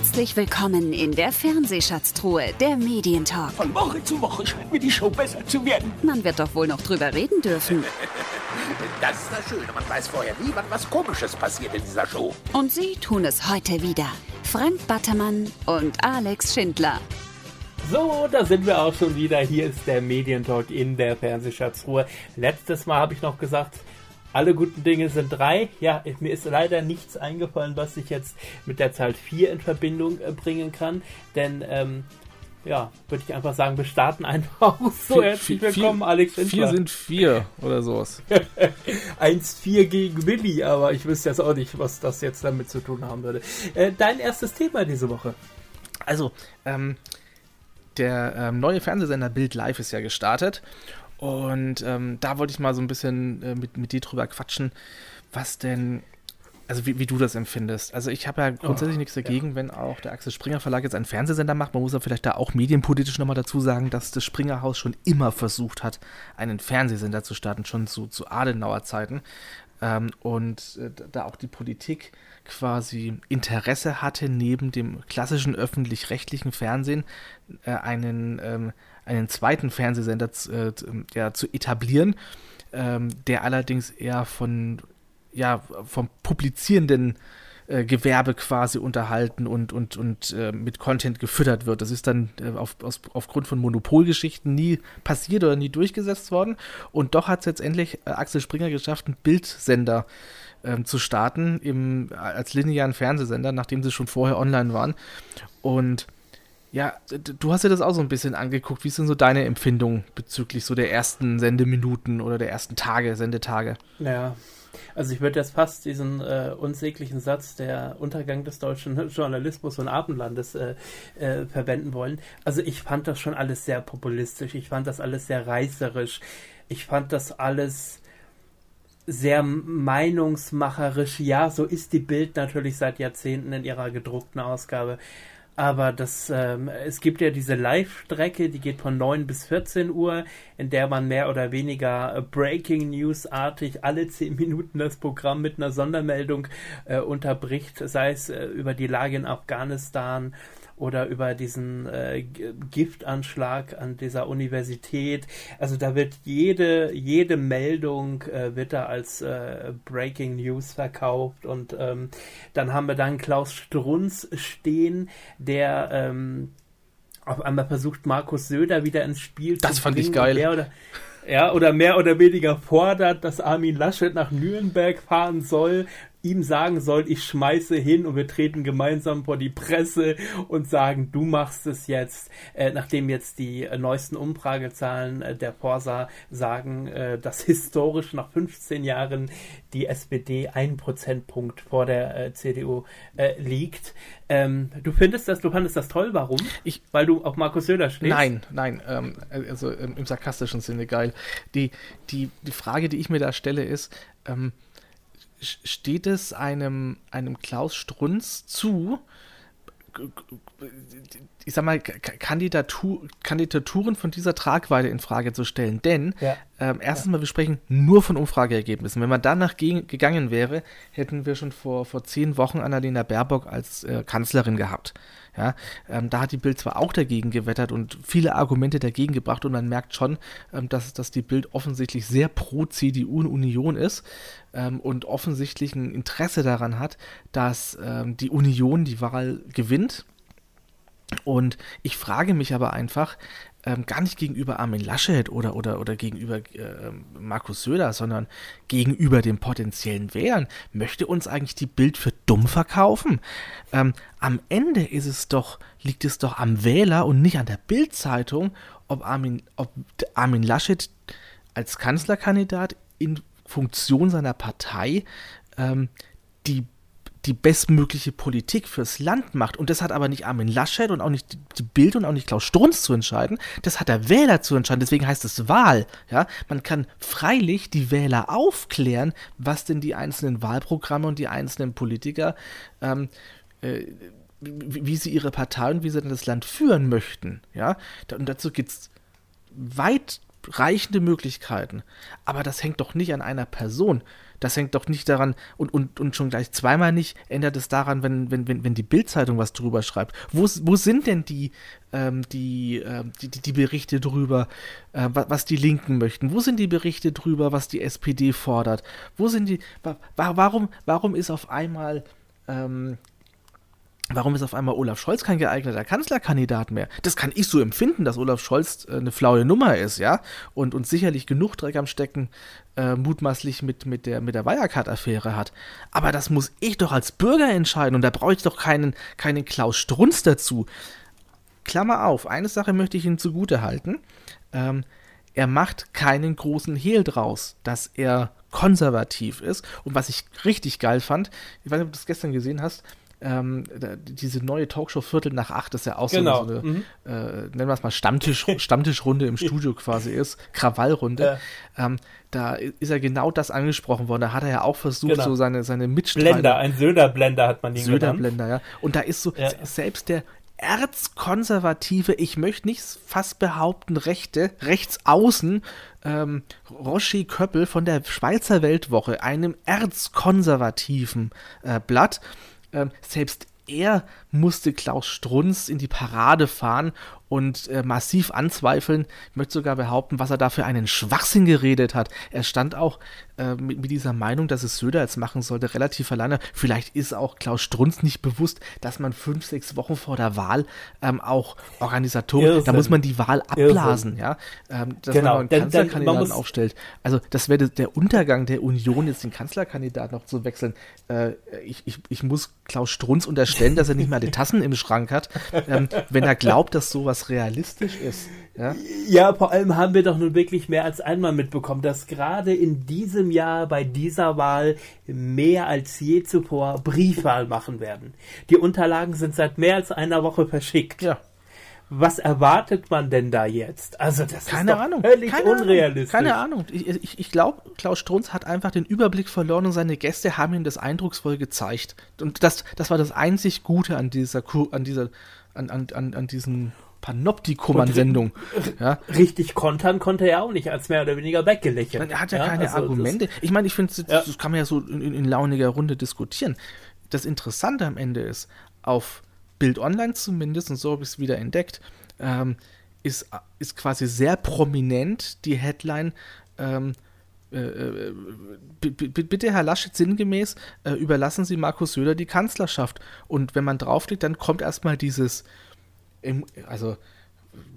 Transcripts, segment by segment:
Herzlich willkommen in der Fernsehschatztruhe, der Medientalk. Von Woche zu Woche scheint mir die Show besser zu werden. Man wird doch wohl noch drüber reden dürfen. Das ist das Schöne, man weiß vorher nie, wann was Komisches passiert in dieser Show. Und sie tun es heute wieder. Frank Battermann und Alex Schindler. So, da sind wir auch schon wieder. Hier ist der Medientalk in der Fernsehschatzruhe. Letztes Mal habe ich noch gesagt, alle guten Dinge sind drei. Ja, mir ist leider nichts eingefallen, was ich jetzt mit der Zahl vier in Verbindung äh, bringen kann. Denn, ähm, ja, würde ich einfach sagen, wir starten einfach so. Vier, Herzlich willkommen, vier, Alex. Vier sind vier oder sowas. 1-4 gegen Willi, aber ich wüsste jetzt auch nicht, was das jetzt damit zu tun haben würde. Äh, dein erstes Thema diese Woche. Also, ähm, der ähm, neue Fernsehsender Bild Live ist ja gestartet. Und ähm, da wollte ich mal so ein bisschen äh, mit, mit dir drüber quatschen, was denn, also wie, wie du das empfindest. Also ich habe ja grundsätzlich Oh, nichts dagegen, wenn auch der Axel Springer Verlag jetzt einen Fernsehsender macht. Man muss ja vielleicht da auch medienpolitisch nochmal dazu sagen, dass das Springer Haus schon immer versucht hat, einen Fernsehsender zu starten, schon zu, zu Adenauer Zeiten. Ähm, und äh, da auch die Politik quasi Interesse hatte, neben dem klassischen öffentlich-rechtlichen Fernsehen äh, einen, ähm, einen zweiten Fernsehsender zu, äh, zu- ja, zu etablieren, ähm, der allerdings eher von ja, vom publizierenden äh, Gewerbe quasi unterhalten und, und, und äh, mit Content gefüttert wird. Das ist dann äh, auf, aus, aufgrund von Monopolgeschichten nie passiert oder nie durchgesetzt worden. Und doch hat es letztendlich äh, Axel Springer geschafft, einen Bildsender ähm, zu starten im, als linearen Fernsehsender, nachdem sie schon vorher online waren. Und ja, du hast dir das auch so ein bisschen angeguckt. Wie sind so deine Empfindungen bezüglich so der ersten Sendeminuten oder der ersten Tage, Sendetage? Ja, also ich würde jetzt fast diesen äh, unsäglichen Satz, der Untergang des deutschen Journalismus und Abendlandes äh, äh, verwenden wollen. Also ich fand das schon alles sehr populistisch, ich fand das alles sehr reißerisch, ich fand das alles sehr meinungsmacherisch. Ja, so ist die Bild natürlich seit Jahrzehnten in ihrer gedruckten Ausgabe. Aber das, ähm, es gibt ja diese Live-Strecke, die geht von 9 bis 14 Uhr, in der man mehr oder weniger äh, Breaking News-artig alle 10 Minuten das Programm mit einer Sondermeldung äh, unterbricht, sei es äh, über die Lage in Afghanistan oder über diesen äh, Giftanschlag an dieser Universität. Also da wird jede, jede Meldung äh, wird da als äh, Breaking News verkauft und ähm, dann haben wir dann Klaus Strunz stehen, der ähm, auf einmal versucht, Markus Söder wieder ins Spiel Das zu fand ich bringen. geil. Ja, oder mehr oder weniger fordert, dass Armin Laschet nach Nürnberg fahren soll, ihm sagen soll, ich schmeiße hin und wir treten gemeinsam vor die Presse und sagen, du machst es jetzt, äh, nachdem jetzt die äh, neuesten Umfragezahlen äh, der Forsa sagen, äh, dass historisch nach 15 Jahren die SPD ein Prozentpunkt vor der äh, CDU äh, liegt. Ähm, du findest das, du fandest das toll, warum? Ich- Weil du auf Markus Söder stehst? Nein, nein, ähm, also ähm, im sarkastischen Sinne geil. Die, die, die Frage, die ich mir da stelle, ist, ähm, steht es einem, einem Klaus Strunz zu, ich sag mal, Kandidatur, Kandidaturen von dieser Tragweite in Frage zu stellen? Denn Ja. ähm, erstens mal, wir sprechen nur von Umfrageergebnissen. Wenn man danach gegen, gegangen wäre, hätten wir schon vor, vor zehn Wochen Annalena Baerbock als äh, Kanzlerin gehabt. Ja, ähm, da hat die Bild zwar auch dagegen gewettert und viele Argumente dagegen gebracht und man merkt schon, ähm, dass, dass die Bild offensichtlich sehr pro CDU und Union ist ähm, und offensichtlich ein Interesse daran hat, dass ähm, die Union die Wahl gewinnt. Und ich frage mich aber einfach, ähm, gar nicht gegenüber Armin Laschet oder, oder, oder gegenüber ähm, Markus Söder, sondern gegenüber den potenziellen Wählern. Möchte uns eigentlich die Bild für dumm verkaufen? Ähm, am Ende ist es doch, liegt es doch am Wähler und nicht an der Bild-Zeitung, ob Armin, ob Armin Laschet als Kanzlerkandidat in Funktion seiner Partei ähm, die die bestmögliche Politik fürs Land macht. Und das hat aber nicht Armin Laschet und auch nicht die- Bild und auch nicht Klaus Strunz zu entscheiden. Das hat der Wähler zu entscheiden. Deswegen heißt es Wahl. Ja, man kann freilich die Wähler aufklären, was denn die einzelnen Wahlprogramme und die einzelnen Politiker, ähm, äh, wie, sie ihre Partei und wie sie dann das Land führen möchten. Ja, und dazu gibt es weitreichende Möglichkeiten. Aber das hängt doch nicht an einer Person. Das hängt doch nicht daran, und, und, und schon gleich zweimal nicht, ändert es daran, wenn, wenn, wenn, wenn die Bildzeitung was drüber schreibt. Wo, wo sind denn die, ähm, die, äh, die, die, Berichte drüber, äh, was die Linken möchten? Wo sind die Berichte drüber, was die SPD fordert? Wo sind die, wa warum, warum ist auf einmal ähm, Warum ist auf einmal Olaf Scholz kein geeigneter Kanzlerkandidat mehr? Das kann ich so empfinden, dass Olaf Scholz äh, eine flaue Nummer ist, ja, und, und sicherlich genug Dreck am Stecken äh, mutmaßlich mit, mit der, mit der Wirecard-Affäre hat. Aber das muss ich doch als Bürger entscheiden und da brauche ich doch keinen, keinen Klaus Strunz dazu. Klammer auf, eine Sache möchte ich Ihnen zugute halten. Ähm, er macht keinen großen Hehl draus, dass er konservativ ist. Und was ich richtig geil fand, ich weiß nicht, ob du das gestern gesehen hast, ähm, diese neue Talkshow Viertel nach acht, das ja auch genau. so eine, mhm. äh, nennen wir es mal Stammtisch, Stammtischrunde im Studio quasi ist, Krawallrunde. Ja. Ähm, da ist er genau das angesprochen worden. Da hat er ja auch versucht, genau. so seine, seine Mitstreiter. Blender, ein Söder-Blender hat man ihn Söder-Blender, ja. Und da ist so, ja. selbst der erzkonservative, ich möchte nicht fast behaupten, Rechte, rechtsaußen, ähm, Roshi Köppel von der Schweizer Weltwoche, einem erzkonservativen äh, Blatt, ähm, selbst er musste Klaus Strunz in die Parade fahren und äh, massiv anzweifeln. Ich möchte sogar behaupten, was er da für einen Schwachsinn geredet hat. Er stand auch äh, mit, mit, dieser Meinung, dass es Söder jetzt machen sollte, relativ alleine. Vielleicht ist auch Klaus Strunz nicht bewusst, dass man fünf, sechs Wochen vor der Wahl ähm, auch Organisatorisch, da muss man die Wahl abblasen, ja, ähm, dass genau. man einen Kanzlerkandidaten aufstellt. Also das wäre der Untergang der Union, jetzt den Kanzlerkandidaten noch zu wechseln. Äh, ich, ich, ich muss Klaus Strunz unterstellen, dass er nicht mal die Tassen im Schrank hat, ähm, wenn er glaubt, dass sowas realistisch ist. Ja? ja, vor allem haben wir doch nun wirklich mehr als einmal mitbekommen, dass gerade in diesem Jahr bei dieser Wahl mehr als je zuvor Briefwahl machen werden. Die Unterlagen sind seit mehr als einer Woche verschickt. Ja. Was erwartet man denn da jetzt? Also das Keine ist doch Ahnung. völlig Keine unrealistisch. Ahnung. Keine Ahnung. Ich, ich, ich glaube, Klaus Strunz hat einfach den Überblick verloren und seine Gäste haben ihm das eindrucksvoll gezeigt. Und das, das war das einzig Gute an dieser, an dieser, an, an, an, an diesen Panoptikum-Sendung. Ja. Richtig kontern konnte er auch nicht, als mehr oder weniger weggelächelt. Er hat ja, ja keine also Argumente. Ich meine, ich finde, das, ja. das, kann man ja so in, in, launiger Runde diskutieren. Das Interessante am Ende ist, auf Bild Online zumindest, und so habe ich es wieder entdeckt, ähm, ist, ist quasi sehr prominent die Headline, ähm, äh, äh bitte, Herr Laschet, sinngemäß, äh, überlassen Sie Markus Söder die Kanzlerschaft. Und wenn man draufklickt, dann kommt erstmal dieses im, also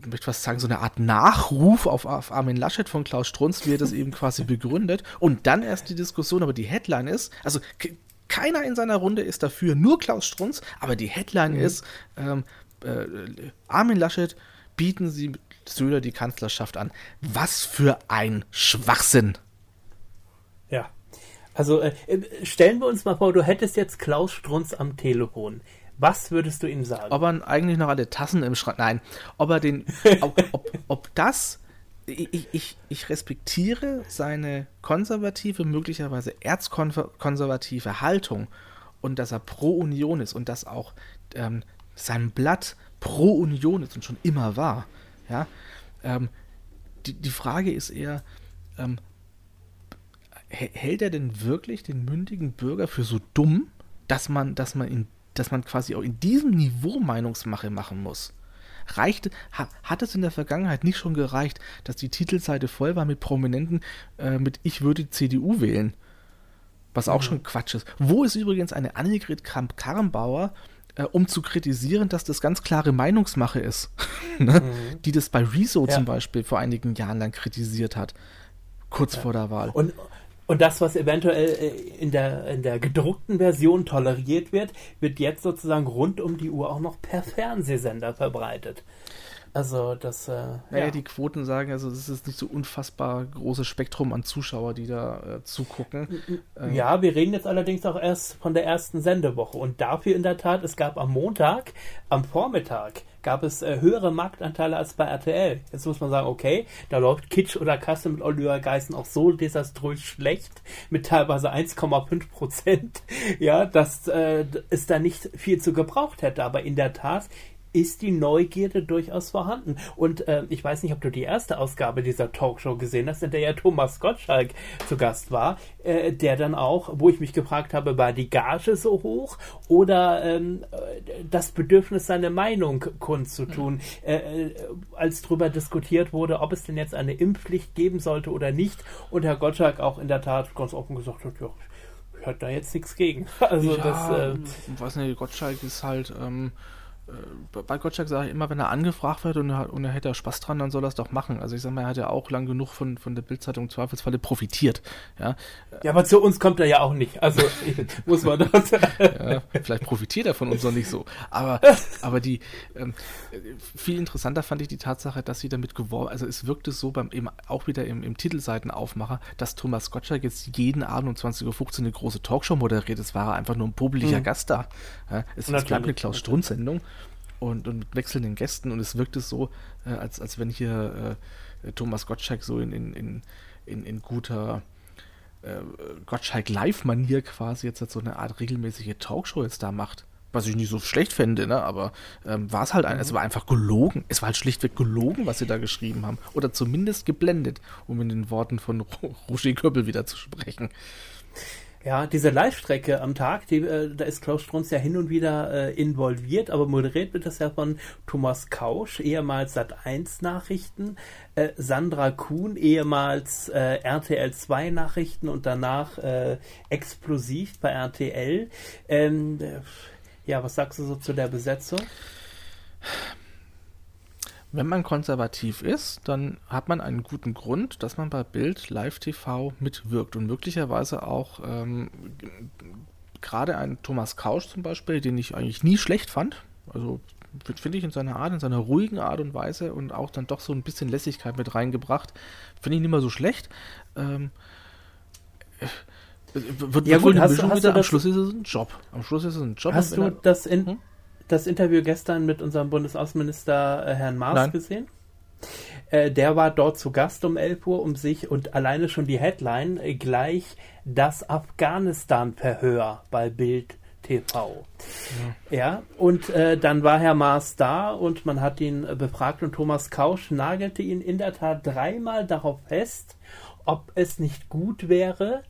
ich möchte fast sagen, so eine Art Nachruf auf, auf Armin Laschet von Klaus Strunz, wie er das eben quasi begründet. Und dann erst die Diskussion, aber die Headline ist, also keiner in seiner Runde ist dafür, nur Klaus Strunz, aber die Headline mhm. ist, ähm, äh, Armin Laschet bieten sie Söder die Kanzlerschaft an. Was für ein Schwachsinn. Ja. Also äh, stellen wir uns mal vor, du hättest jetzt Klaus Strunz am Telefon. Was würdest du ihm sagen? Ob er eigentlich noch alle Tassen im Schrank. Nein, ob er den. ob, ob, ob das. Ich, ich, ich respektiere seine konservative, möglicherweise erzkonservative Haltung und dass er pro Union ist und dass auch ähm, sein Blatt pro Union ist und schon immer war. Ja, ähm, die, die Frage ist eher, ähm, hält er denn wirklich den mündigen Bürger für so dumm, dass man, dass man ihn dass man quasi auch in diesem Niveau Meinungsmache machen muss. Reicht, ha, hat es in der Vergangenheit nicht schon gereicht, dass die Titelseite voll war mit Prominenten, äh, mit Ich würde CDU wählen? Was auch mhm. schon Quatsch ist. Wo ist übrigens eine Annegret Kramp-Karrenbauer, äh, um zu kritisieren, dass das ganz klare Meinungsmache ist? ne? mhm. Die das bei Rezo ja. zum Beispiel vor einigen Jahren lang kritisiert hat. Kurz ja. vor der Wahl. Und, und das, was eventuell äh, in der, in der gedruckten Version toleriert wird, wird jetzt sozusagen rund um die Uhr auch noch per Fernsehsender verbreitet. Also das. Äh, naja, ja. die Quoten sagen, also es ist nicht so unfassbar großes Spektrum an Zuschauer, die da äh, zugucken. Ähm, ja, wir reden jetzt allerdings auch erst von der ersten Sendewoche. Und dafür in der Tat, es gab am Montag, am Vormittag, gab es äh, höhere Marktanteile als bei RTL. Jetzt muss man sagen, okay, da läuft Kitsch oder Kasse mit Oliver Geißen auch so desaströs schlecht, mit teilweise 1,5 Prozent, ja, dass äh, es da nicht viel zu gebraucht hätte. Aber in der Tat, ist die Neugierde durchaus vorhanden. Und äh, ich weiß nicht, ob du die erste Ausgabe dieser Talkshow gesehen hast, in der ja Thomas Gottschalk zu Gast war, äh, der dann auch, wo ich mich gefragt habe, war die Gage so hoch oder ähm, das Bedürfnis, seine Meinung kundzutun, äh, äh, als darüber diskutiert wurde, ob es denn jetzt eine Impfpflicht geben sollte oder nicht. Und Herr Gottschalk auch in der Tat ganz offen gesagt hat, ja, ich hätte da jetzt nichts gegen. Also ja, das, äh, weiß nicht, Gottschalk ist halt, ähm, äh, bei Gottschalk sage ich immer, wenn er angefragt wird und er, und er hätte Spaß dran, dann soll er es doch machen. Also ich sage mal, er hat ja auch lang genug von, von der Bildzeitung Zweifelsfalle profitiert. Ja. ja, aber zu uns kommt er ja auch nicht. Also muss man das. ja, vielleicht profitiert er von uns noch nicht so. Aber, aber die ähm, viel interessanter fand ich die Tatsache, dass sie damit geworben, also es wirkte so beim eben auch wieder im, im Titelseitenaufmacher, dass Thomas Gottschalk jetzt jeden Abend um 20.15 Uhr eine große Talkshow moderiert. Es war einfach nur ein publicher mhm. Gast da. Ja, es, bleibt eine Klaus-Strunz-Sendung und, und mit wechselnden Gästen und es wirkt es so, äh, als, als wenn hier äh, Thomas Gottschalk so in, in, in, in, in guter äh, Gottschalk-Live-Manier quasi jetzt so eine Art regelmäßige Talkshow jetzt da macht. Was ich nicht so schlecht fände, ne? aber ähm, war es halt, ein, mhm. es war einfach gelogen. Es war halt schlichtweg gelogen, was sie da geschrieben haben. Oder zumindest geblendet, um in den Worten von Roger Köppel wieder zu sprechen. Ja, diese Live-Strecke am Tag, die, äh, da ist Klaus Strunz ja hin und wieder äh, involviert, aber moderiert wird das ja von Thomas Kausch, ehemals Sat1 Nachrichten, äh, Sandra Kuhn, ehemals äh, RTL 2 Nachrichten und danach äh, explosiv bei RTL. Ähm, äh, ja, was sagst du so zu der Besetzung? Wenn man konservativ ist, dann hat man einen guten Grund, dass man bei Bild Live TV mitwirkt und möglicherweise auch ähm, gerade ein Thomas Kausch zum Beispiel, den ich eigentlich nie schlecht fand. Also finde ich in seiner Art, in seiner ruhigen Art und Weise und auch dann doch so ein bisschen Lässigkeit mit reingebracht. Finde ich nicht mehr so schlecht. Ähm, äh, wird ja, gut, hast, hast wieder, am Schluss ist es ein Job. Am Schluss ist es ein Job. Hast du das in, hm? Das Interview gestern mit unserem Bundesaußenminister äh, Herrn Maas Nein. gesehen? Äh, der war dort zu Gast um 11 Uhr, um sich und alleine schon die Headline äh, gleich das Afghanistan-Verhör bei Bild TV. Ja, ja und äh, dann war Herr Maas da und man hat ihn äh, befragt und Thomas Kausch nagelte ihn in der Tat dreimal darauf fest, ob es nicht gut wäre,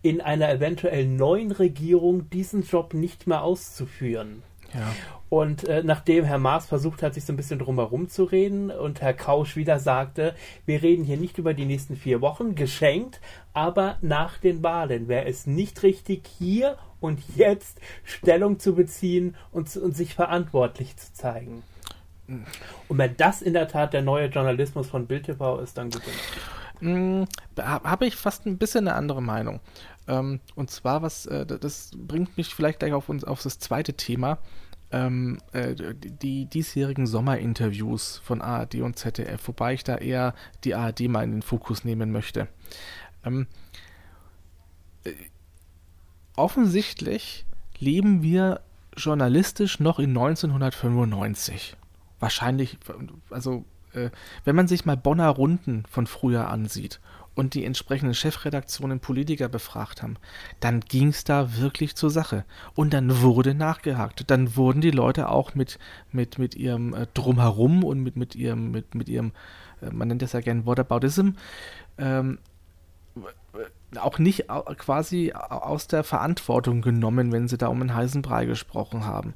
in einer eventuell neuen Regierung diesen Job nicht mehr auszuführen. Ja. Und äh, nachdem Herr Maas versucht hat, sich so ein bisschen drumherum zu reden und Herr Kausch wieder sagte, wir reden hier nicht über die nächsten vier Wochen, geschenkt, aber nach den Wahlen wäre es nicht richtig, hier und jetzt Stellung zu beziehen und, und sich verantwortlich zu zeigen. Und wenn das in der Tat der neue Journalismus von Bild TV ist, dann gut. Hm, Habe ich fast ein bisschen eine andere Meinung. Ähm, und zwar, was, äh, das bringt mich vielleicht gleich auf, uns, auf das zweite Thema ähm, äh, die diesjährigen Sommerinterviews von ARD und ZDF, wobei ich da eher die ARD mal in den Fokus nehmen möchte. Ähm, äh, offensichtlich leben wir journalistisch noch in 1995. Wahrscheinlich, also äh, wenn man sich mal Bonner Runden von früher ansieht und die entsprechenden Chefredaktionen Politiker befragt haben, dann ging es da wirklich zur Sache. Und dann wurde nachgehakt. Dann wurden die Leute auch mit, mit, mit ihrem äh, Drumherum und mit, mit ihrem, mit, mit ihrem, äh, man nennt das ja gerne Whataboutism, ähm, auch nicht quasi aus der Verantwortung genommen, wenn sie da um einen heißen Brei gesprochen haben.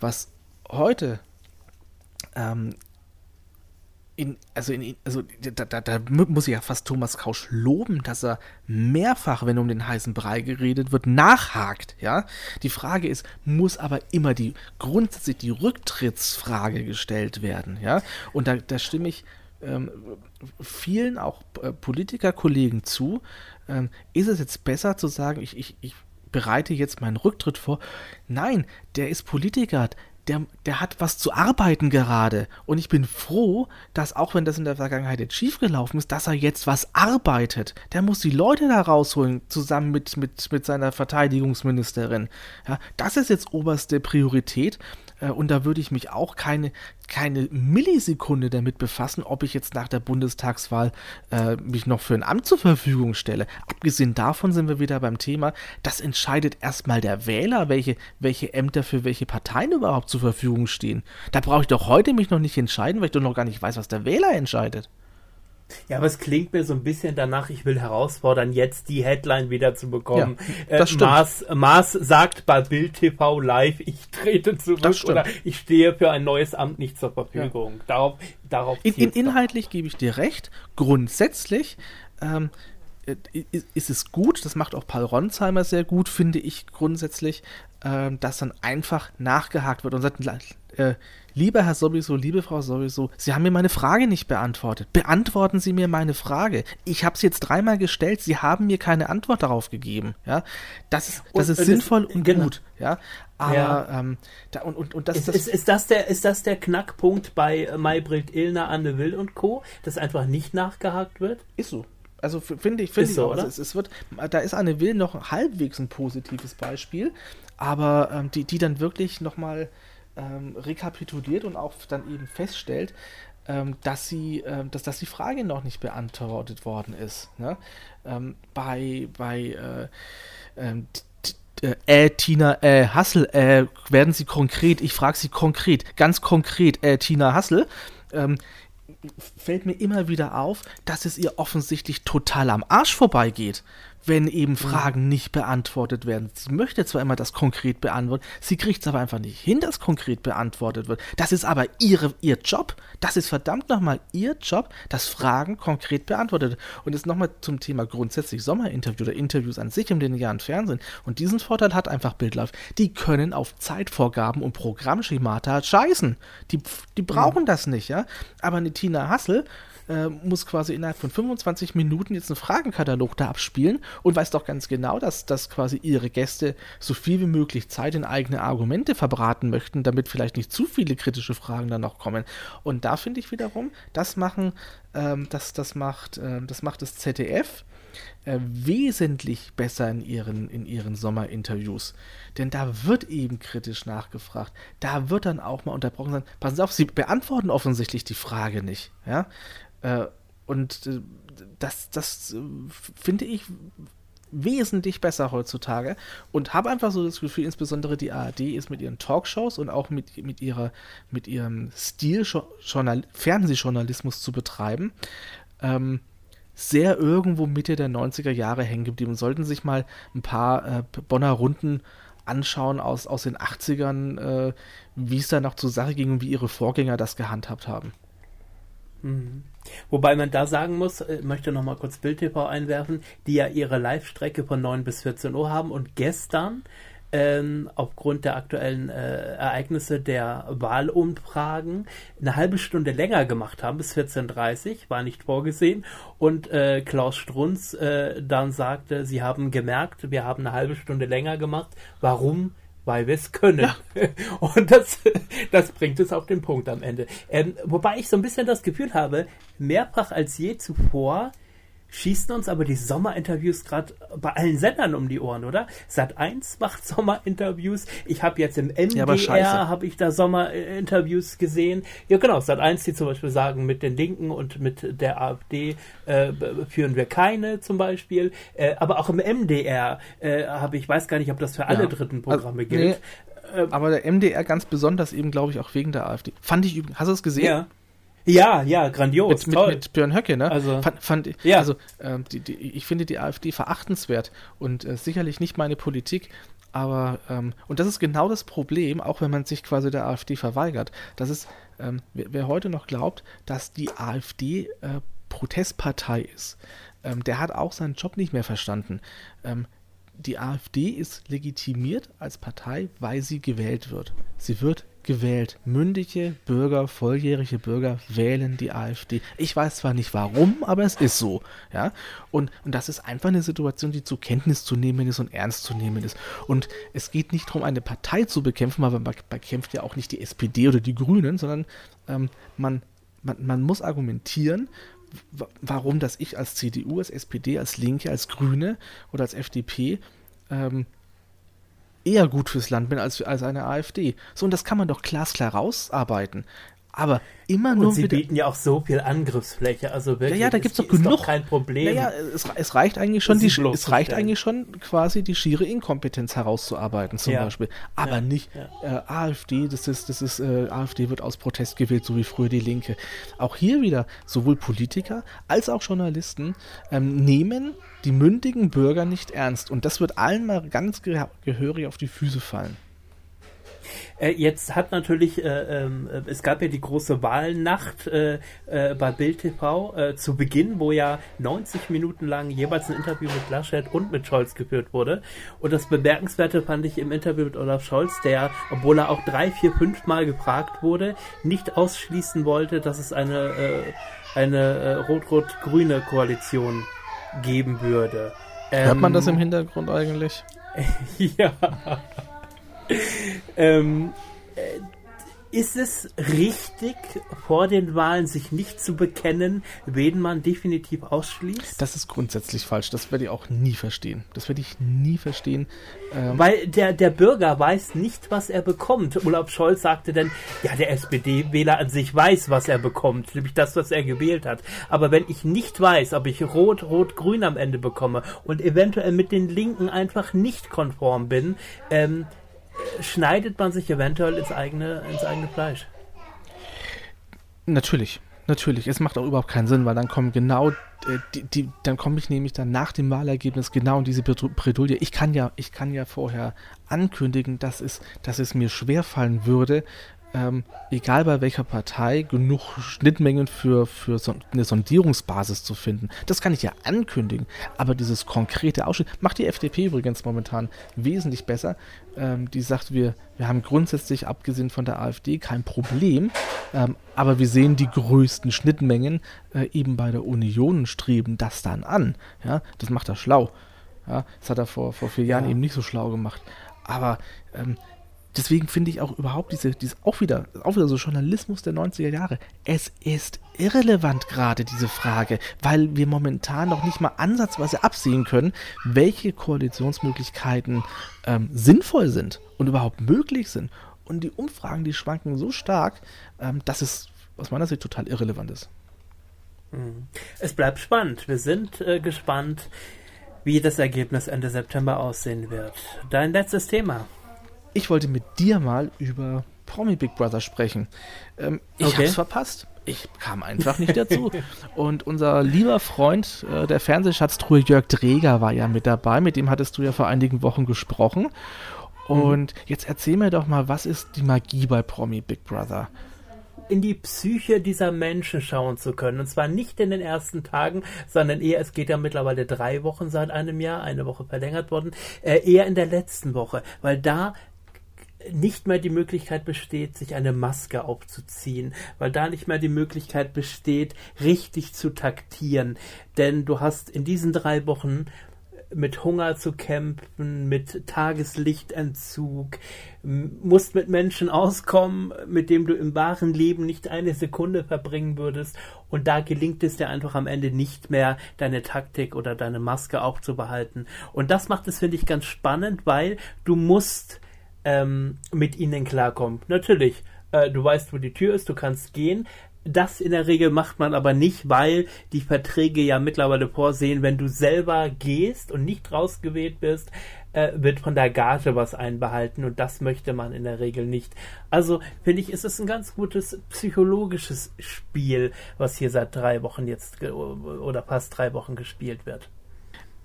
Was heute ähm, in, also, in, also da, da, da, muss ich ja fast Thomas Kausch loben, dass er mehrfach, wenn um den heißen Brei geredet wird, nachhakt. Ja, die Frage ist, muss aber immer die grundsätzlich die Rücktrittsfrage gestellt werden. Ja, und da, da stimme ich ähm, vielen auch äh, Politikerkollegen zu. Ähm, ist es jetzt besser zu sagen, ich, ich, ich bereite jetzt meinen Rücktritt vor? Nein, der ist Politiker der, der hat was zu arbeiten gerade. Und ich bin froh, dass auch wenn das in der Vergangenheit jetzt schiefgelaufen ist, dass er jetzt was arbeitet. Der muss die Leute da rausholen, zusammen mit, mit, mit seiner Verteidigungsministerin. Ja, das ist jetzt oberste Priorität. Äh, und da würde ich mich auch keine, keine Millisekunde damit befassen, ob ich jetzt nach der Bundestagswahl äh, mich noch für ein Amt zur Verfügung stelle. Abgesehen davon sind wir wieder beim Thema, das entscheidet erstmal der Wähler, welche, welche Ämter für welche Parteien überhaupt zur Verfügung stehen. Da brauche ich doch heute mich noch nicht entscheiden, weil ich doch noch gar nicht weiß, was der Wähler entscheidet. Ja, aber es klingt mir so ein bisschen danach, ich will herausfordern, jetzt die Headline wieder zu bekommen. Ja, das äh, Mars, Mars sagt bei Bild TV live, ich trete zurück oder ich stehe für ein neues Amt nicht zur Verfügung. Ja. Darauf, darauf in, in, inhaltlich gebe ich dir recht. Grundsätzlich ähm, äh, ist es gut, das macht auch Paul Ronsheimer sehr gut, finde ich grundsätzlich, äh, dass dann einfach nachgehakt wird und sagt, äh, Lieber Herr sowieso, liebe Frau sowieso, Sie haben mir meine Frage nicht beantwortet. Beantworten Sie mir meine Frage. Ich habe sie jetzt dreimal gestellt, Sie haben mir keine Antwort darauf gegeben. Ja, das ist, das und, ist sinnvoll das, und genau. gut. Ja, aber ja. Ähm, da, und, und, und das, ist, das ist, ist, das der ist das der Knackpunkt bei Maybrit Illner, Anne Will und Co, dass einfach nicht nachgehakt wird? Ist so. Also finde ich, finde ich so, auch. Also es, es, wird, da ist Anne Will noch halbwegs ein positives Beispiel, aber ähm, die, die dann wirklich nochmal ähm, rekapituliert und auch dann eben feststellt, ähm, dass, sie, äh, dass, dass die Frage noch nicht beantwortet worden ist. Ne? Ähm, bei bei äh, ähm, äh, äh, Tina äh, Hassel, äh, werden Sie konkret, ich frage Sie konkret, ganz konkret, äh, Tina Hassel, ähm, fällt mir immer wieder auf, dass es ihr offensichtlich total am Arsch vorbeigeht wenn eben mhm. Fragen nicht beantwortet werden. Sie möchte zwar immer das konkret beantworten, sie kriegt es aber einfach nicht hin, dass konkret beantwortet wird. Das ist aber ihre, ihr Job. Das ist verdammt nochmal ihr Job, dass Fragen konkret beantwortet. Und jetzt nochmal zum Thema grundsätzlich Sommerinterview oder Interviews an sich im linearen Fernsehen. Und diesen Vorteil hat einfach Bildlife. Die können auf Zeitvorgaben und Programmschemata scheißen. Die, die brauchen mhm. das nicht, ja. Aber eine Tina Hassel äh, muss quasi innerhalb von 25 Minuten jetzt einen Fragenkatalog da abspielen und weiß doch ganz genau, dass, dass quasi ihre Gäste so viel wie möglich Zeit in eigene Argumente verbraten möchten, damit vielleicht nicht zu viele kritische Fragen dann noch kommen. Und da finde ich wiederum, das machen, ähm, das, das macht, äh, das macht das ZDF äh, wesentlich besser in ihren, in ihren Sommerinterviews. Denn da wird eben kritisch nachgefragt. Da wird dann auch mal unterbrochen sein. Passen Sie auf, Sie beantworten offensichtlich die Frage nicht. Ja? Äh, und äh, das, das äh, finde ich wesentlich besser heutzutage und habe einfach so das Gefühl, insbesondere die ARD ist mit ihren Talkshows und auch mit, mit, ihrer, mit ihrem Stil, Journal Fernsehjournalismus zu betreiben, ähm, sehr irgendwo Mitte der 90er Jahre hängen geblieben. Sollten sich mal ein paar äh, Bonner Runden anschauen aus, aus den 80ern, äh, wie es da noch zur Sache ging und wie ihre Vorgänger das gehandhabt haben. Mhm. Wobei man da sagen muss, äh, möchte noch mal kurz Bild TV einwerfen, die ja ihre Live-Strecke von 9 bis 14 Uhr haben und gestern ähm, aufgrund der aktuellen äh, Ereignisse der Wahlumfragen eine halbe Stunde länger gemacht haben, bis 14.30 Uhr, war nicht vorgesehen. Und äh, Klaus Strunz äh, dann sagte, sie haben gemerkt, wir haben eine halbe Stunde länger gemacht. Warum? Weil wir es können. Ja. Und das, das bringt es auf den Punkt am Ende. Ähm, wobei ich so ein bisschen das Gefühl habe, mehrfach als je zuvor schießen uns aber die Sommerinterviews gerade bei allen Sendern um die Ohren, oder? Sat 1 macht Sommerinterviews. Ich habe jetzt im MDR ja, habe ich da Sommerinterviews gesehen. Ja, genau, Sat 1, die zum Beispiel sagen, mit den Linken und mit der AfD äh, führen wir keine zum Beispiel. Äh, aber auch im MDR äh, habe ich, weiß gar nicht, ob das für alle ja. dritten also, Programme also, gilt. Nee, äh, aber der MDR ganz besonders eben, glaube ich, auch wegen der AfD. Fand ich übrigens, hast du es gesehen? Ja. Ja, ja, grandios. Mit, mit, mit Björn Höcke, ne? Also, fand, fand, ja. also äh, die, die, ich finde die AfD verachtenswert und äh, sicherlich nicht meine Politik, aber, ähm, und das ist genau das Problem, auch wenn man sich quasi der AfD verweigert. Das ist, ähm, wer, wer, heute noch glaubt, dass die AfD äh, Protestpartei ist, ähm, der hat auch seinen Job nicht mehr verstanden. Ähm, die AfD ist legitimiert als Partei, weil sie gewählt wird. Sie wird gewählt. Mündige Bürger, volljährige Bürger wählen die AfD. Ich weiß zwar nicht warum, aber es ist so. Ja? Und, und das ist einfach eine Situation, die zur Kenntnis zu nehmen ist und ernst zu nehmen ist. Und es geht nicht darum, eine Partei zu bekämpfen, aber man bekämpft ja auch nicht die SPD oder die Grünen, sondern ähm, man, man, man muss argumentieren, warum das ich als CDU, als SPD, als Linke, als Grüne oder als FDP ähm, eher gut fürs Land bin als, als eine AfD. So, und das kann man doch glasklar rausarbeiten. Aber immer nur. Und sie bieten ja auch so viel Angriffsfläche. Also wirklich, ja, ja, da gibt es doch genug. Doch kein Problem. Naja, es, es reicht eigentlich schon, die, es reicht eigentlich schon quasi die schiere Inkompetenz herauszuarbeiten, zum ja. Beispiel. Aber ja. nicht ja. Äh, AfD, das ist, das ist, äh, AfD wird aus Protest gewählt, so wie früher die Linke. Auch hier wieder, sowohl Politiker als auch Journalisten ähm, nehmen die mündigen Bürger nicht ernst. Und das wird allen mal ganz gehörig auf die Füße fallen. Äh, jetzt hat natürlich, äh, äh, es gab ja die große Wahlnacht äh, äh, bei Bild TV äh, zu Beginn, wo ja 90 Minuten lang jeweils ein Interview mit Laschet und mit Scholz geführt wurde. Und das Bemerkenswerte fand ich im Interview mit Olaf Scholz, der, obwohl er auch drei, vier, fünf Mal gefragt wurde, nicht ausschließen wollte, dass es eine, eine rot-rot-grüne Koalition geben würde. Hört man das ähm, im Hintergrund eigentlich? ja. ähm, äh, ist es richtig, vor den Wahlen sich nicht zu bekennen, wen man definitiv ausschließt? Das ist grundsätzlich falsch. Das werde ich auch nie verstehen. Das werde ich nie verstehen. Ähm Weil der, der Bürger weiß nicht, was er bekommt. Olaf Scholz sagte dann, ja, der SPD-Wähler an sich weiß, was er bekommt, nämlich das, was er gewählt hat. Aber wenn ich nicht weiß, ob ich Rot, Rot, Grün am Ende bekomme und eventuell mit den Linken einfach nicht konform bin, ähm, schneidet man sich eventuell ins eigene, ins eigene Fleisch. Natürlich, natürlich. Es macht auch überhaupt keinen Sinn, weil dann kommen genau äh, die, die, dann komme ich nämlich dann nach dem Wahlergebnis genau in diese Bredouille. Ich kann ja, ich kann ja vorher ankündigen, dass es, dass es mir schwerfallen würde, ähm, egal bei welcher Partei, genug Schnittmengen für, für so eine Sondierungsbasis zu finden. Das kann ich ja ankündigen, aber dieses konkrete Ausschnitt macht die FDP übrigens momentan wesentlich besser. Ähm, die sagt, wir, wir haben grundsätzlich, abgesehen von der AfD, kein Problem, ähm, aber wir sehen die größten Schnittmengen äh, eben bei der Union streben das dann an. Ja, das macht er schlau. Ja, das hat er vor, vor vier Jahren ja. eben nicht so schlau gemacht. Aber ähm, deswegen finde ich auch überhaupt diese, diese auch wieder, auch wieder so Journalismus der 90er Jahre. Es ist irrelevant gerade diese Frage, weil wir momentan noch nicht mal ansatzweise absehen können, welche Koalitionsmöglichkeiten ähm, sinnvoll sind und überhaupt möglich sind. Und die Umfragen, die schwanken so stark, ähm, dass es aus meiner Sicht total irrelevant ist. Mhm. Es bleibt spannend. Wir sind äh, gespannt, wie das Ergebnis Ende September aussehen wird. Dein letztes Thema ich wollte mit dir mal über Promi Big Brother sprechen. Ähm, ich okay. hab's verpasst. Ich kam einfach nicht dazu. Und unser lieber Freund, äh, der Fernsehschatztruhe Jörg Dreger, war ja mit dabei. Mit dem hattest du ja vor einigen Wochen gesprochen. Mhm. Und mhm. jetzt erzähl mir doch mal, was ist die Magie bei Promi Big Brother? in die Psyche dieser Menschen schauen zu können. Und zwar nicht in den ersten Tagen, sondern eher, es geht ja mittlerweile drei Wochen seit einem Jahr, eine Woche verlängert worden, äh, eher in der letzten Woche, weil da nicht mehr die Möglichkeit besteht, sich eine Maske aufzuziehen, weil da nicht mehr die Möglichkeit besteht, richtig zu taktieren. Denn du hast in diesen drei Wochen mit Hunger zu kämpfen, mit Tageslichtentzug, musst mit Menschen auskommen, mit dem du im wahren Leben nicht eine Sekunde verbringen würdest. Und da gelingt es dir einfach am Ende nicht mehr, deine Taktik oder deine Maske aufzubehalten. Und das macht es, finde ich, ganz spannend, weil du musst ähm, mit ihnen klarkommt. Natürlich, äh, du weißt, wo die Tür ist, du kannst gehen. Das in der Regel macht man aber nicht, weil die Verträge ja mittlerweile vorsehen, wenn du selber gehst und nicht rausgewählt bist, äh, wird von der Gage was einbehalten und das möchte man in der Regel nicht. Also finde ich, ist es ein ganz gutes psychologisches Spiel, was hier seit drei Wochen jetzt oder fast drei Wochen gespielt wird.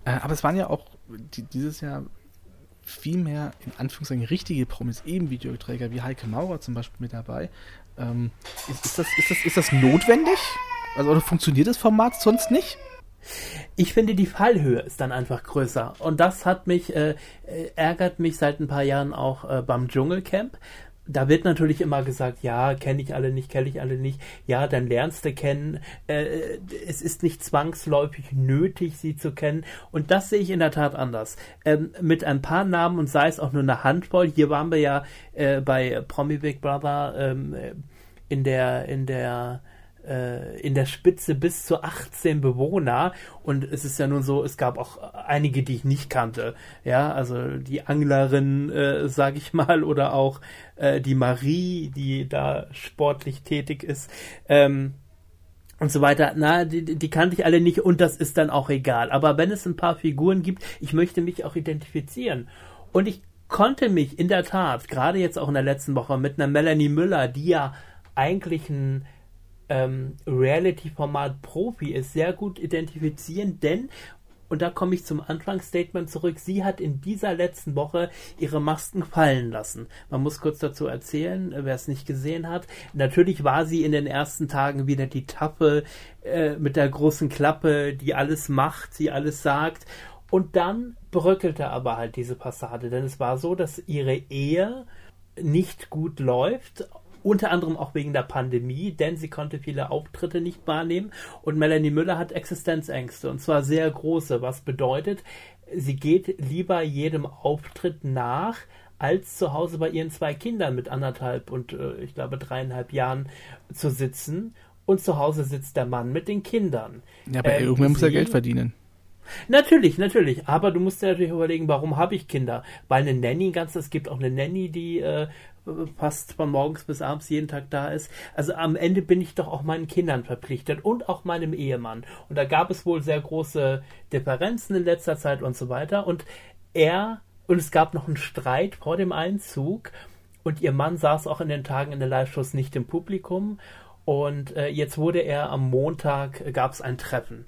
Äh, aber es waren ja auch die, dieses Jahr viel mehr in Anführungszeichen richtige Promis, eben Videoträger wie Heike Maurer zum Beispiel mit dabei. Ähm, ist, ist, das, ist, das, ist das notwendig? Also oder funktioniert das Format sonst nicht? Ich finde, die Fallhöhe ist dann einfach größer. Und das hat mich, äh, äh ärgert mich seit ein paar Jahren auch äh, beim Dschungelcamp, da wird natürlich immer gesagt, ja, kenne ich alle nicht, kenne ich alle nicht. Ja, dann lernst du kennen. Äh, es ist nicht zwangsläufig nötig, sie zu kennen. Und das sehe ich in der Tat anders. Ähm, mit ein paar Namen und sei es auch nur eine Handvoll. Hier waren wir ja äh, bei Promi Big Brother ähm, in der in der äh, in der Spitze bis zu 18 Bewohner und es ist ja nun so, es gab auch einige, die ich nicht kannte. Ja, also die Anglerin, äh, sag ich mal, oder auch äh, die Marie, die da sportlich tätig ist. Ähm, und so weiter. Na, die, die kannte ich alle nicht und das ist dann auch egal. Aber wenn es ein paar Figuren gibt, ich möchte mich auch identifizieren. Und ich konnte mich in der Tat, gerade jetzt auch in der letzten Woche, mit einer Melanie Müller, die ja eigentlich ein ähm, Reality-Format-Profi ist, sehr gut identifizieren, denn und da komme ich zum Anfangsstatement zurück. Sie hat in dieser letzten Woche ihre Masken fallen lassen. Man muss kurz dazu erzählen, wer es nicht gesehen hat. Natürlich war sie in den ersten Tagen wieder die Tappe äh, mit der großen Klappe, die alles macht, die alles sagt. Und dann bröckelte aber halt diese Passade, denn es war so, dass ihre Ehe nicht gut läuft unter anderem auch wegen der Pandemie, denn sie konnte viele Auftritte nicht wahrnehmen und Melanie Müller hat Existenzängste und zwar sehr große, was bedeutet, sie geht lieber jedem Auftritt nach, als zu Hause bei ihren zwei Kindern mit anderthalb und äh, ich glaube dreieinhalb Jahren zu sitzen und zu Hause sitzt der Mann mit den Kindern. Ja, aber ähm, irgendwer muss ja Geld verdienen. Natürlich, natürlich. Aber du musst dir natürlich überlegen, warum habe ich Kinder? Weil eine Nanny, ganz, es gibt auch eine Nanny, die äh, fast von morgens bis abends jeden Tag da ist. Also am Ende bin ich doch auch meinen Kindern verpflichtet und auch meinem Ehemann. Und da gab es wohl sehr große Differenzen in letzter Zeit und so weiter. Und er, und es gab noch einen Streit vor dem Einzug. Und ihr Mann saß auch in den Tagen in den Live-Shows nicht im Publikum. Und äh, jetzt wurde er am Montag, äh, gab es ein Treffen.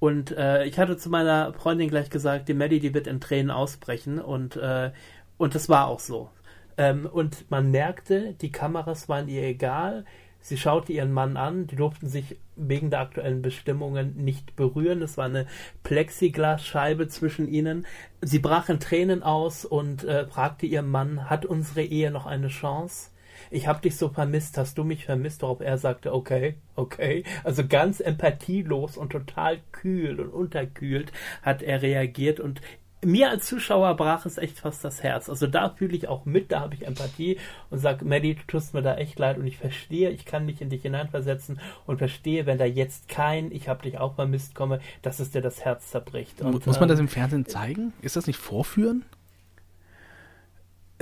Und äh, ich hatte zu meiner Freundin gleich gesagt, die Maddie, die wird in Tränen ausbrechen. Und, äh, und das war auch so. Ähm, und man merkte, die Kameras waren ihr egal. Sie schaute ihren Mann an, die durften sich wegen der aktuellen Bestimmungen nicht berühren. Es war eine Plexiglasscheibe zwischen ihnen. Sie brach in Tränen aus und äh, fragte ihren Mann, hat unsere Ehe noch eine Chance? Ich habe dich so vermisst, hast du mich vermisst? Worauf er sagte, okay, okay. Also ganz empathielos und total kühl und unterkühlt hat er reagiert und mir als Zuschauer brach es echt fast das Herz. Also da fühle ich auch mit, da habe ich Empathie und sage, Maddie, du tust mir da echt leid und ich verstehe, ich kann mich in dich hineinversetzen und verstehe, wenn da jetzt kein Ich habe dich auch vermisst komme, dass es dir das Herz zerbricht. Und, Muss man das ähm, im Fernsehen zeigen? Ist das nicht vorführen?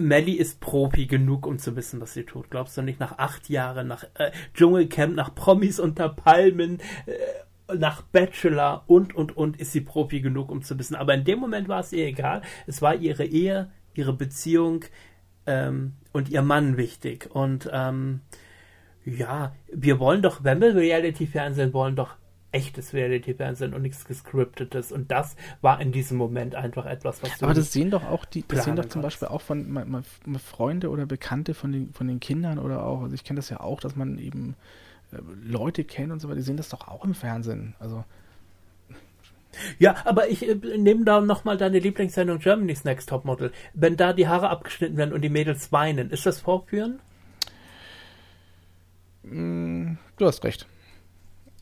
Melly ist Profi genug, um zu wissen, was sie tut. Glaubst du nicht, nach acht Jahren, nach äh, Dschungelcamp, nach Promis unter Palmen, äh, nach Bachelor und, und, und ist sie Profi genug, um zu wissen. Aber in dem Moment war es ihr egal. Es war ihre Ehe, ihre Beziehung ähm, und ihr Mann wichtig. Und ähm, ja, wir wollen doch, wenn wir Reality-Fernsehen wollen, doch echtes Reality-Fernsehen und nichts gescriptetes. Und das war in diesem Moment einfach etwas, was. Aber das sehen doch auch die, das sehen doch zum Beispiel auch von mal Freunde oder Bekannte von den, von den Kindern oder auch, also ich kenne das ja auch, dass man eben Leute kennen und so weiter, die sehen das doch auch im Fernsehen. Also. Ja, aber ich äh, nehme da nochmal deine Lieblingssendung Germany's Next Topmodel. Wenn da die Haare abgeschnitten werden und die Mädels weinen, ist das Vorführen? Mm, du hast recht.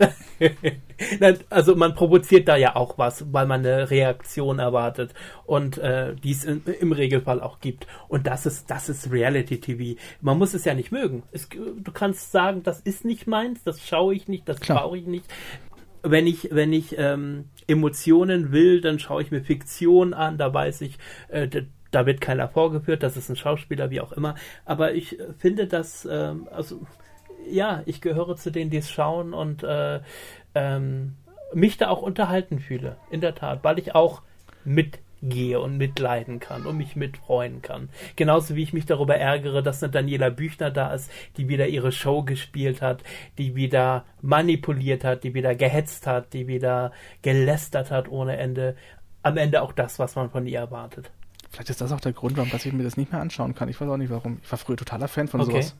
also man provoziert da ja auch was, weil man eine Reaktion erwartet und äh, die es im Regelfall auch gibt. Und das ist, das ist Reality TV. Man muss es ja nicht mögen. Es, du kannst sagen, das ist nicht meins, das schaue ich nicht, das brauche ich nicht. Wenn ich, wenn ich ähm, Emotionen will, dann schaue ich mir Fiktion an, da weiß ich, äh, da wird keiner vorgeführt, das ist ein Schauspieler, wie auch immer. Aber ich finde, dass, ähm, also ja, ich gehöre zu denen, die es schauen und äh, ähm, mich da auch unterhalten fühle. In der Tat, weil ich auch mitgehe und mitleiden kann und mich mitfreuen kann. Genauso wie ich mich darüber ärgere, dass eine Daniela Büchner da ist, die wieder ihre Show gespielt hat, die wieder manipuliert hat, die wieder gehetzt hat, die wieder gelästert hat ohne Ende. Am Ende auch das, was man von ihr erwartet. Vielleicht ist das auch der Grund, warum ich mir das nicht mehr anschauen kann. Ich weiß auch nicht warum. Ich war früher totaler Fan von okay. sowas.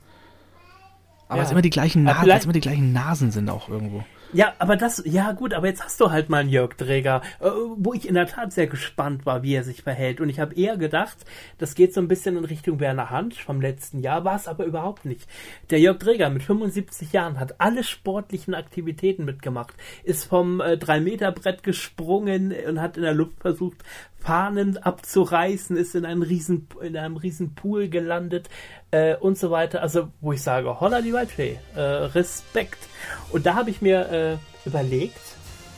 Aber ja. es immer die gleichen Nasen, es immer die gleichen Nasen sind auch irgendwo. Ja, aber das, ja gut, aber jetzt hast du halt mal einen Jörg Träger, äh, wo ich in der Tat sehr gespannt war, wie er sich verhält. Und ich habe eher gedacht, das geht so ein bisschen in Richtung Werner Hansch vom letzten Jahr, war es aber überhaupt nicht. Der Jörg Träger mit 75 Jahren hat alle sportlichen Aktivitäten mitgemacht, ist vom äh, 3-Meter-Brett gesprungen und hat in der Luft versucht, Fahnen abzureißen, ist in einem riesen, in einem riesen Pool gelandet äh, und so weiter. Also, wo ich sage, holla die Waldfee, äh, Respekt. Und da habe ich mir äh, überlegt,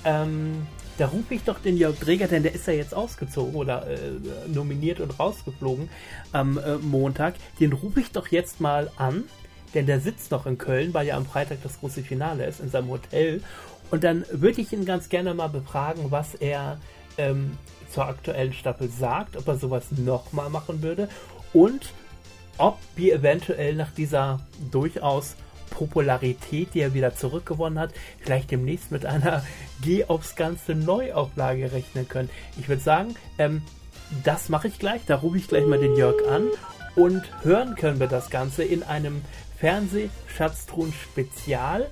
ähm, da rufe ich doch den Jörg Dreger, denn der ist ja jetzt ausgezogen oder äh, nominiert und rausgeflogen am äh, Montag. Den rufe ich doch jetzt mal an, denn der sitzt noch in Köln, weil ja am Freitag das große Finale ist in seinem Hotel. Und dann würde ich ihn ganz gerne mal befragen, was er ähm, zur aktuellen Staffel sagt, ob er sowas nochmal machen würde und ob wir eventuell nach dieser durchaus Popularität, die er wieder zurückgewonnen hat, vielleicht demnächst mit einer Geh aufs Ganze Neuauflage rechnen können. Ich würde sagen, ähm, das mache ich gleich. Da rufe ich gleich mal den Jörg an und hören können wir das Ganze in einem Fernsehschatztruhen-Spezial,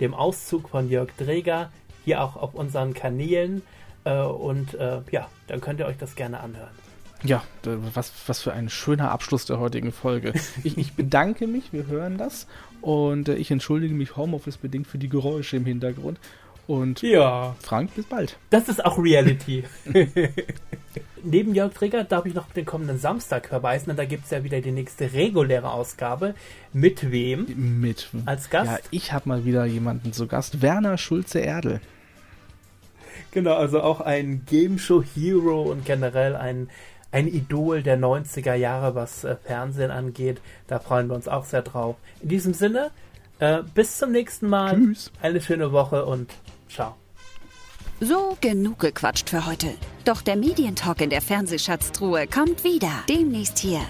dem Auszug von Jörg Dreger, hier auch auf unseren Kanälen. Äh, und äh, ja, dann könnt ihr euch das gerne anhören. Ja, was, was für ein schöner Abschluss der heutigen Folge. Ich, ich bedanke mich, wir hören das. Und äh, ich entschuldige mich Homeoffice bedingt für die Geräusche im Hintergrund. Und ja. Frank, bis bald. Das ist auch Reality. Neben Jörg Träger darf ich noch den kommenden Samstag verweisen, denn da gibt es ja wieder die nächste reguläre Ausgabe. Mit wem? Mit. Als Gast? Ja, ich habe mal wieder jemanden zu Gast. Werner Schulze-Erdel. Genau, also auch ein Game Show Hero und generell ein, ein Idol der 90er Jahre, was äh, Fernsehen angeht. Da freuen wir uns auch sehr drauf. In diesem Sinne, äh, bis zum nächsten Mal. Tschüss. Eine schöne Woche und ciao. So, genug gequatscht für heute. Doch der Medientalk in der Fernsehschatztruhe kommt wieder. Demnächst hier.